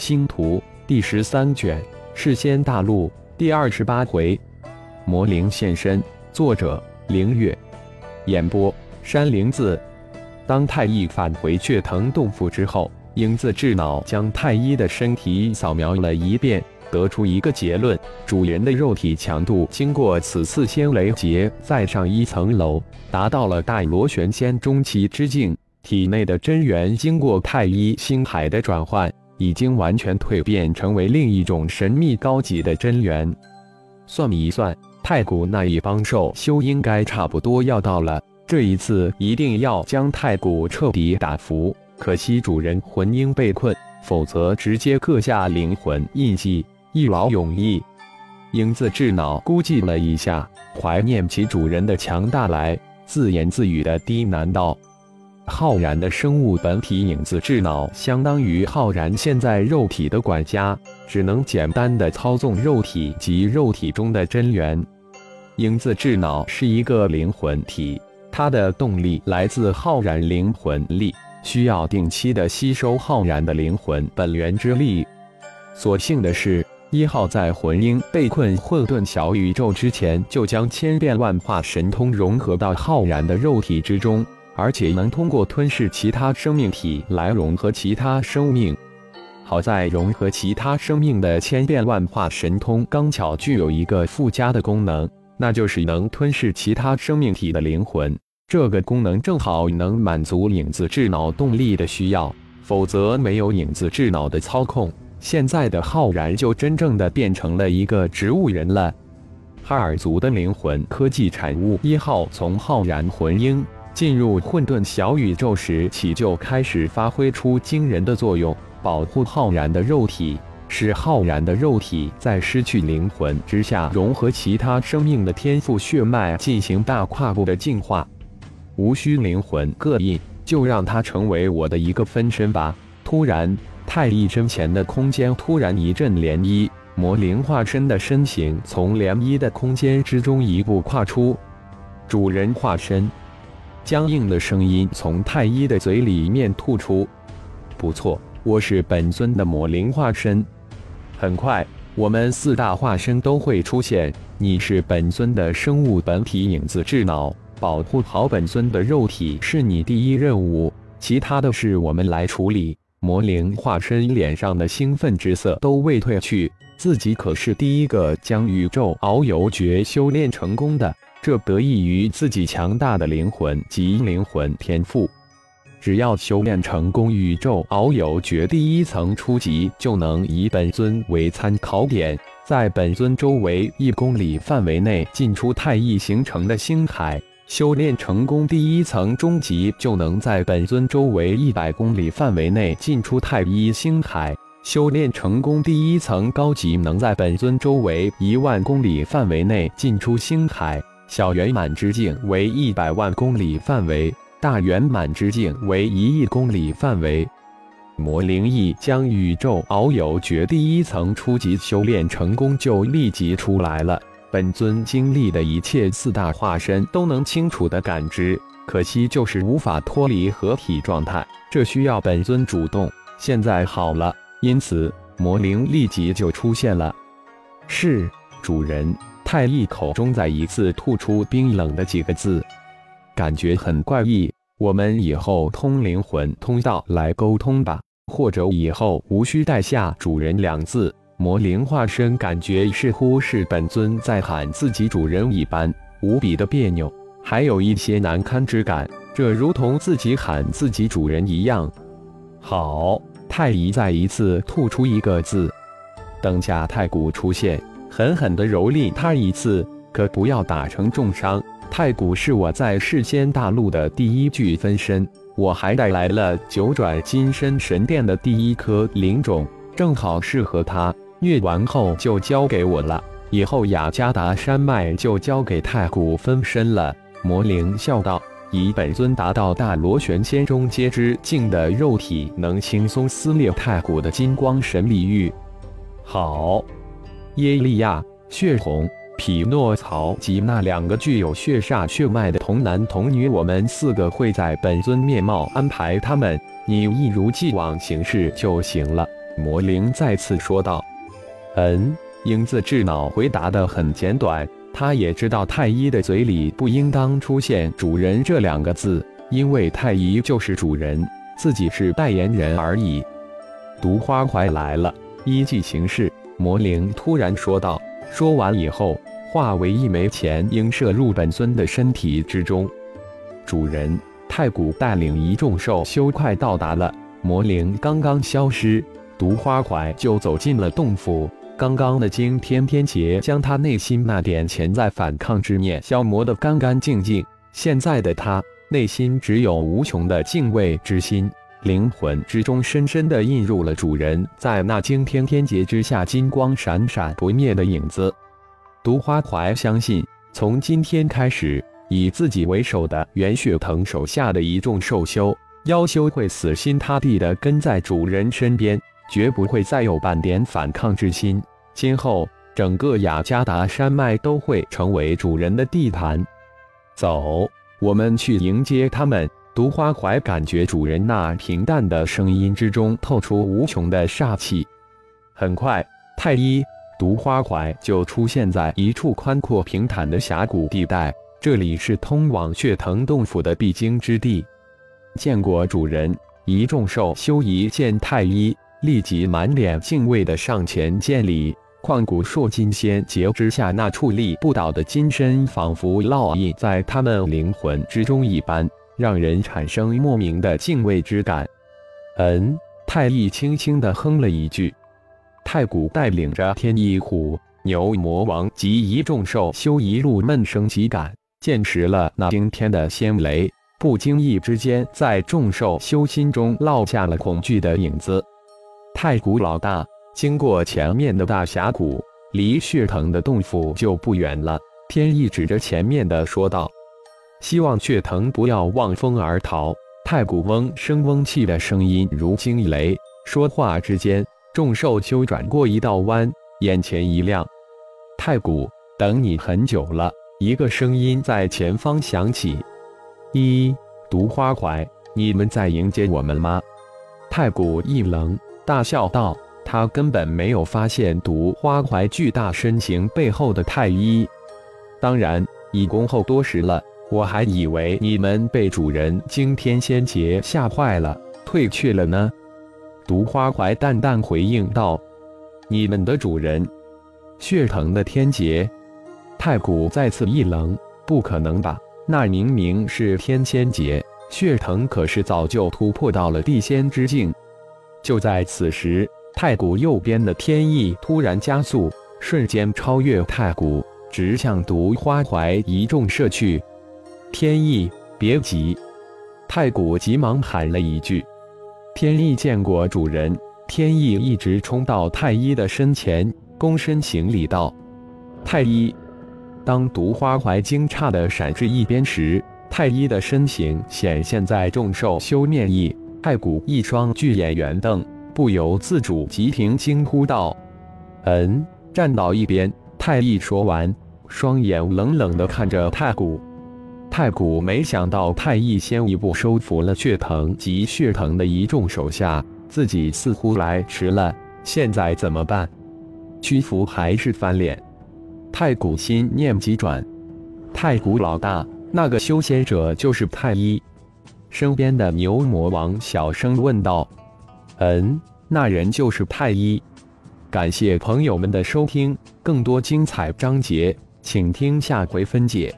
星图第十三卷，世仙大陆第二十八回，魔灵现身。作者：凌月。演播：山灵子。当太一返回血藤洞府之后，影子智脑将太一的身体扫描了一遍，得出一个结论：主人的肉体强度经过此次仙雷劫再上一层楼，达到了大螺旋仙中期之境。体内的真元经过太一星海的转换，已经完全蜕变成为另一种神秘高级的真元。算一算，太古那一帮兽修应该差不多要到了。这一次一定要将太古彻底打服。可惜主人魂婴被困，否则直接刻下灵魂印记，一劳永逸。影子智脑估计了一下，怀念起主人的强大来，自言自语的低喃道。浩然的生物本体影子智脑，相当于浩然现在肉体的管家，只能简单的操纵肉体及肉体中的真元。影子智脑是一个灵魂体，它的动力来自浩然灵魂力，需要定期的吸收浩然的灵魂本源之力。所幸的是，一号在魂婴被困混沌小宇宙之前，就将千变万化神通融合到浩然的肉体之中。而且能通过吞噬其他生命体来融合其他生命。好在融合其他生命的千变万化神通刚巧具有一个附加的功能，那就是能吞噬其他生命体的灵魂。这个功能正好能满足影子智脑动力的需要，否则没有影子智脑的操控，现在的浩然就真正的变成了一个植物人了。哈尔族的灵魂科技产物一号从浩然魂婴。进入混沌小宇宙时起就开始发挥出惊人的作用，保护浩然的肉体，使浩然的肉体在失去灵魂之下融合其他生命的天赋血脉进行大跨步的进化。无需灵魂各印，就让它成为我的一个分身吧。突然，太一身前的空间突然一阵涟漪，魔灵化身的身形从涟漪的空间之中一步跨出，主人化身。僵硬的声音从太一的嘴里面吐出：“不错，我是本尊的魔灵化身。很快，我们四大化身都会出现。你是本尊的生物本体影子智脑，保护好本尊的肉体是你第一任务，其他的事我们来处理。”魔灵化身脸上的兴奋之色都未褪去，自己可是第一个将宇宙遨游诀修炼成功的。这得益于自己强大的灵魂及灵魂天赋，只要修炼成功宇宙遨游诀第一层初级，就能以本尊为参考点，在本尊周围一公里范围内进出太一形成的星海；修炼成功第一层中级，就能在本尊周围一百公里范围内进出太一星海；修炼成功第一层高级，能在本尊周围一万公里范围内进出星海。小圆满之境为一百万公里范围，大圆满之境为一亿公里范围。魔灵翼将宇宙遨游诀第一层初级修炼成功，就立即出来了。本尊经历的一切，四大化身都能清楚的感知，可惜就是无法脱离合体状态，这需要本尊主动。现在好了，因此魔灵立即就出现了。是主人。太一口中再一次吐出冰冷的几个字，感觉很怪异。我们以后通灵魂通道来沟通吧，或者以后无需带下主人两字。魔灵化身感觉似乎是本尊在喊自己主人一般，无比的别扭，还有一些难堪之感。这如同自己喊自己主人一样。好，太乙再一次吐出一个字，等下太古出现。狠狠地蹂躏他一次，可不要打成重伤。太古是我在世间大陆的第一具分身，我还带来了九转金身神殿的第一颗灵种，正好适合他。虐完后就交给我了，以后雅加达山脉就交给太古分身了。魔灵笑道：“以本尊达到大螺旋仙中阶之境的肉体，能轻松撕裂太古的金光神力域。”好。耶利亚、血红、匹诺曹及那两个具有血煞血脉的童男童女，我们四个会在本尊面貌安排他们，你一如既往行事就行了。魔灵再次说道。嗯，英子智脑回答的很简短，他也知道太医的嘴里不应当出现“主人”这两个字，因为太医就是主人，自己是代言人而已。毒花怀来了，依计行事，魔灵突然说道。说完以后，化为一枚钱鹰射入本尊的身体之中。主人太古带领一众兽修快到达了，魔灵刚刚消失，毒花怀就走进了洞府。刚刚的惊天天劫将他内心那点潜在反抗之念消磨得干干净净，现在的他内心只有无穷的敬畏之心，灵魂之中深深地印入了主人在那惊天天劫之下金光闪闪不灭的影子。毒花怀相信，从今天开始，以自己为首的袁血藤手下的一众兽修妖修会死心塌地地跟在主人身边，绝不会再有半点反抗之心。今后，整个雅加达山脉都会成为主人的地盘。走，我们去迎接他们。毒花怀感觉主人那平淡的声音之中透出无穷的煞气。很快，太医。毒花怀就出现在一处宽阔平坦的峡谷地带，这里是通往血藤洞府的必经之地。见过主人，一众兽修一见太医，立即满脸敬畏的上前见礼。旷古烁金仙劫之下，那矗立不倒的金身，仿佛烙印在他们灵魂之中一般，让人产生莫名的敬畏之感。嗯，太医轻轻地哼了一句。太古带领着天翼虎、牛魔王及一众兽修一路闷声疾赶，见识了那惊天的仙雷，不经意之间，在众兽修心中落下了恐惧的影子。太古老大，经过前面的大峡谷，离血藤的洞府就不远了。天翼指着前面的说道：“希望血藤不要望风而逃。”太古翁声嗡气的声音如惊雷，说话之间。众兽修转过一道弯，眼前一亮。太古，等你很久了。一个声音在前方响起：“一毒花怀，你们在迎接我们吗？”太古一愣，大笑道：“他根本没有发现毒花怀巨大身形背后的太医。当然，已恭候多时了。我还以为你们被主人惊天仙劫吓坏了，退去了呢。”毒花怀淡淡回应道：“你们的主人，血藤的天劫。”太古再次一愣：“不可能吧？那明明是天仙劫，血藤可是早就突破到了地仙之境。”就在此时，太古右边的天意突然加速，瞬间超越太古，直向毒花怀一众射去。天意，别急！太古急忙喊了一句。天意见过主人，天意一直冲到太医的身前，躬身行礼道：“太医。”当毒花怀惊诧的闪至一边时，太医的身形显现在众兽修面意。太古一双巨眼圆瞪，不由自主急停惊呼道：“嗯！”站到一边，太医说完，双眼冷冷地看着太古。太古没想到太乙先一步收服了血藤及血藤的一众手下，自己似乎来迟了。现在怎么办？屈服还是翻脸？太古心念急转。太古老大，那个修仙者就是太一。身边的牛魔王小声问道：“嗯，那人就是太一。”感谢朋友们的收听，更多精彩章节，请听下回分解。